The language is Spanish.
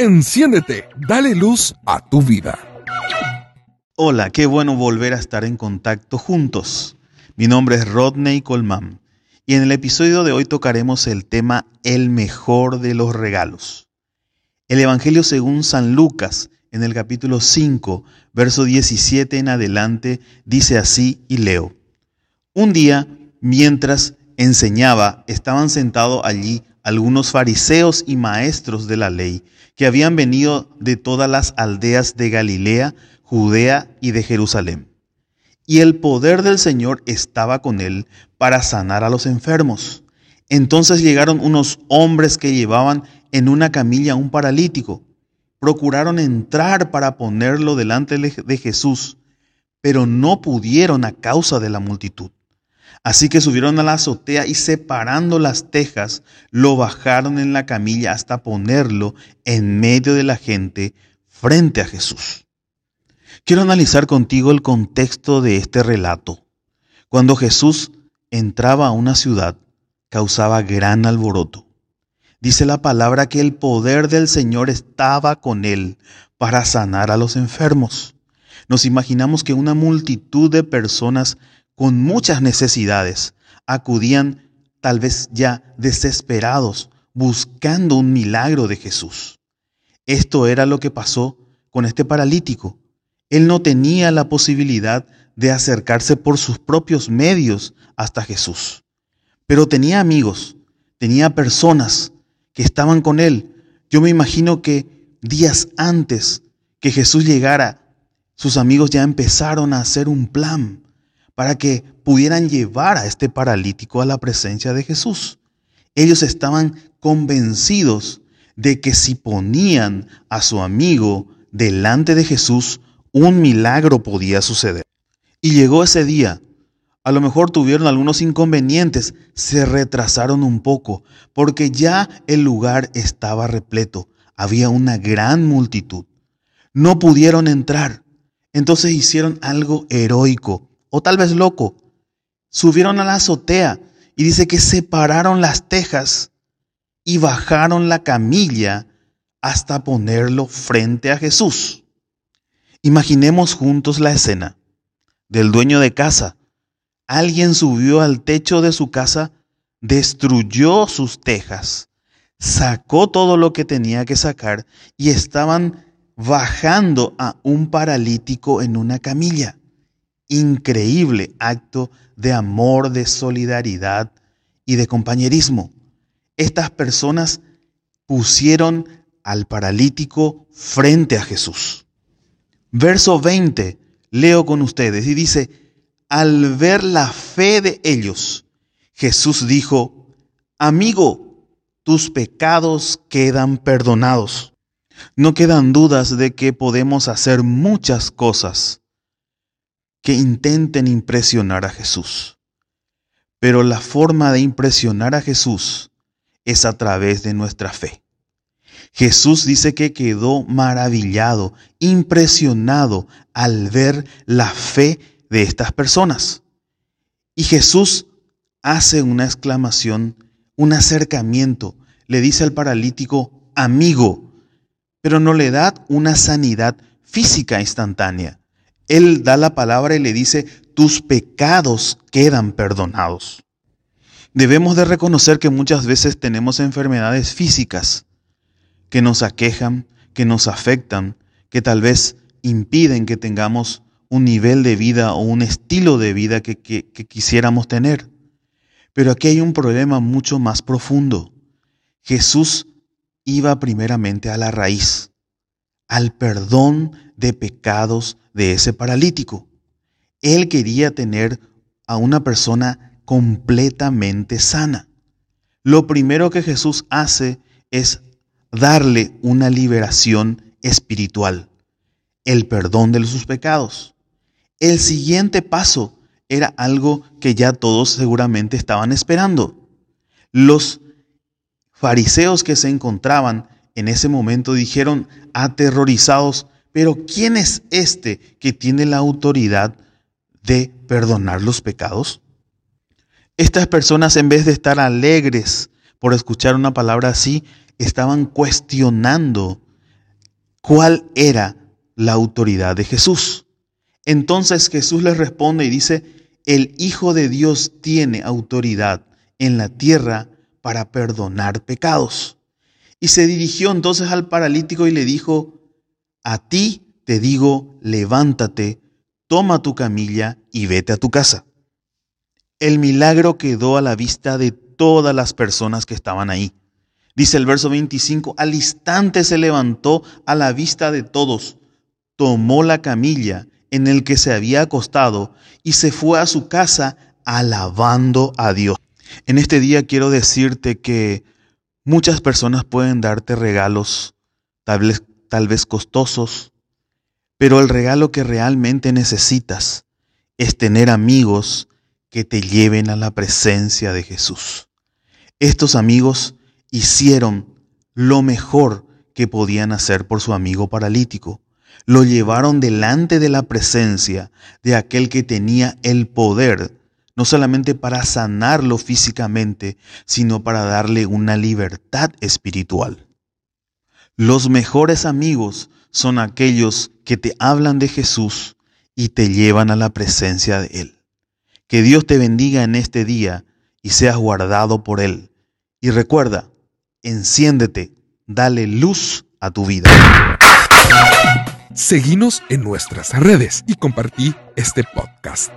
Enciéndete, dale luz a tu vida. Hola, qué bueno volver a estar en contacto juntos. Mi nombre es Rodney Colman y en el episodio de hoy tocaremos el tema El mejor de los regalos. El Evangelio según San Lucas, en el capítulo 5, verso 17 en adelante, dice así y leo. Un día, mientras enseñaba, estaban sentados allí algunos fariseos y maestros de la ley, que habían venido de todas las aldeas de Galilea, Judea y de Jerusalén. Y el poder del Señor estaba con él para sanar a los enfermos. Entonces llegaron unos hombres que llevaban en una camilla un paralítico. Procuraron entrar para ponerlo delante de Jesús, pero no pudieron a causa de la multitud. Así que subieron a la azotea y separando las tejas, lo bajaron en la camilla hasta ponerlo en medio de la gente frente a Jesús. Quiero analizar contigo el contexto de este relato. Cuando Jesús entraba a una ciudad, causaba gran alboroto. Dice la palabra que el poder del Señor estaba con él para sanar a los enfermos. Nos imaginamos que una multitud de personas con muchas necesidades, acudían tal vez ya desesperados, buscando un milagro de Jesús. Esto era lo que pasó con este paralítico. Él no tenía la posibilidad de acercarse por sus propios medios hasta Jesús, pero tenía amigos, tenía personas que estaban con él. Yo me imagino que días antes que Jesús llegara, sus amigos ya empezaron a hacer un plan para que pudieran llevar a este paralítico a la presencia de Jesús. Ellos estaban convencidos de que si ponían a su amigo delante de Jesús, un milagro podía suceder. Y llegó ese día. A lo mejor tuvieron algunos inconvenientes, se retrasaron un poco, porque ya el lugar estaba repleto. Había una gran multitud. No pudieron entrar. Entonces hicieron algo heroico o tal vez loco. Subieron a la azotea y dice que separaron las tejas y bajaron la camilla hasta ponerlo frente a Jesús. Imaginemos juntos la escena del dueño de casa. Alguien subió al techo de su casa, destruyó sus tejas, sacó todo lo que tenía que sacar y estaban bajando a un paralítico en una camilla increíble acto de amor, de solidaridad y de compañerismo. Estas personas pusieron al paralítico frente a Jesús. Verso 20, leo con ustedes y dice, al ver la fe de ellos, Jesús dijo, amigo, tus pecados quedan perdonados. No quedan dudas de que podemos hacer muchas cosas que intenten impresionar a Jesús. Pero la forma de impresionar a Jesús es a través de nuestra fe. Jesús dice que quedó maravillado, impresionado al ver la fe de estas personas. Y Jesús hace una exclamación, un acercamiento, le dice al paralítico, amigo, pero no le da una sanidad física instantánea. Él da la palabra y le dice, tus pecados quedan perdonados. Debemos de reconocer que muchas veces tenemos enfermedades físicas que nos aquejan, que nos afectan, que tal vez impiden que tengamos un nivel de vida o un estilo de vida que, que, quisiéramos tener. Pero aquí hay un problema mucho más profundo. Jesús iba primeramente a la raíz, al perdón de pecados de ese paralítico. Él quería tener a una persona completamente sana. Lo primero que Jesús hace es darle una liberación espiritual, el perdón de sus pecados. El siguiente paso era algo que ya todos seguramente estaban esperando. Los fariseos que se encontraban en ese momento dijeron aterrorizados, pero ¿quién es este que tiene la autoridad de perdonar los pecados? Estas personas en vez de estar alegres por escuchar una palabra así, estaban cuestionando cuál era la autoridad de Jesús. Entonces Jesús les responde y dice, el Hijo de Dios tiene autoridad en la tierra para perdonar pecados. Y se dirigió entonces al paralítico y le dijo, a ti te digo, levántate, toma tu camilla y vete a tu casa. El milagro quedó a la vista de todas las personas que estaban ahí. Dice el verso 25, al instante se levantó a la vista de todos, tomó la camilla en el que se había acostado y se fue a su casa alabando a Dios. En este día quiero decirte que muchas personas pueden darte regalos, tal vez, costosos, pero el regalo que realmente necesitas es tener amigos que te lleven a la presencia de Jesús. Estos amigos hicieron lo mejor que podían hacer por su amigo paralítico. Lo llevaron delante de la presencia de aquel que tenía el poder, no solamente para sanarlo físicamente, sino para darle una libertad espiritual. Los mejores amigos son aquellos que te hablan de Jesús y te llevan a la presencia de Él. Que Dios te bendiga en este día y seas guardado por Él. Y recuerda, enciéndete, dale luz a tu vida. Seguimos en nuestras redes y compartí este podcast.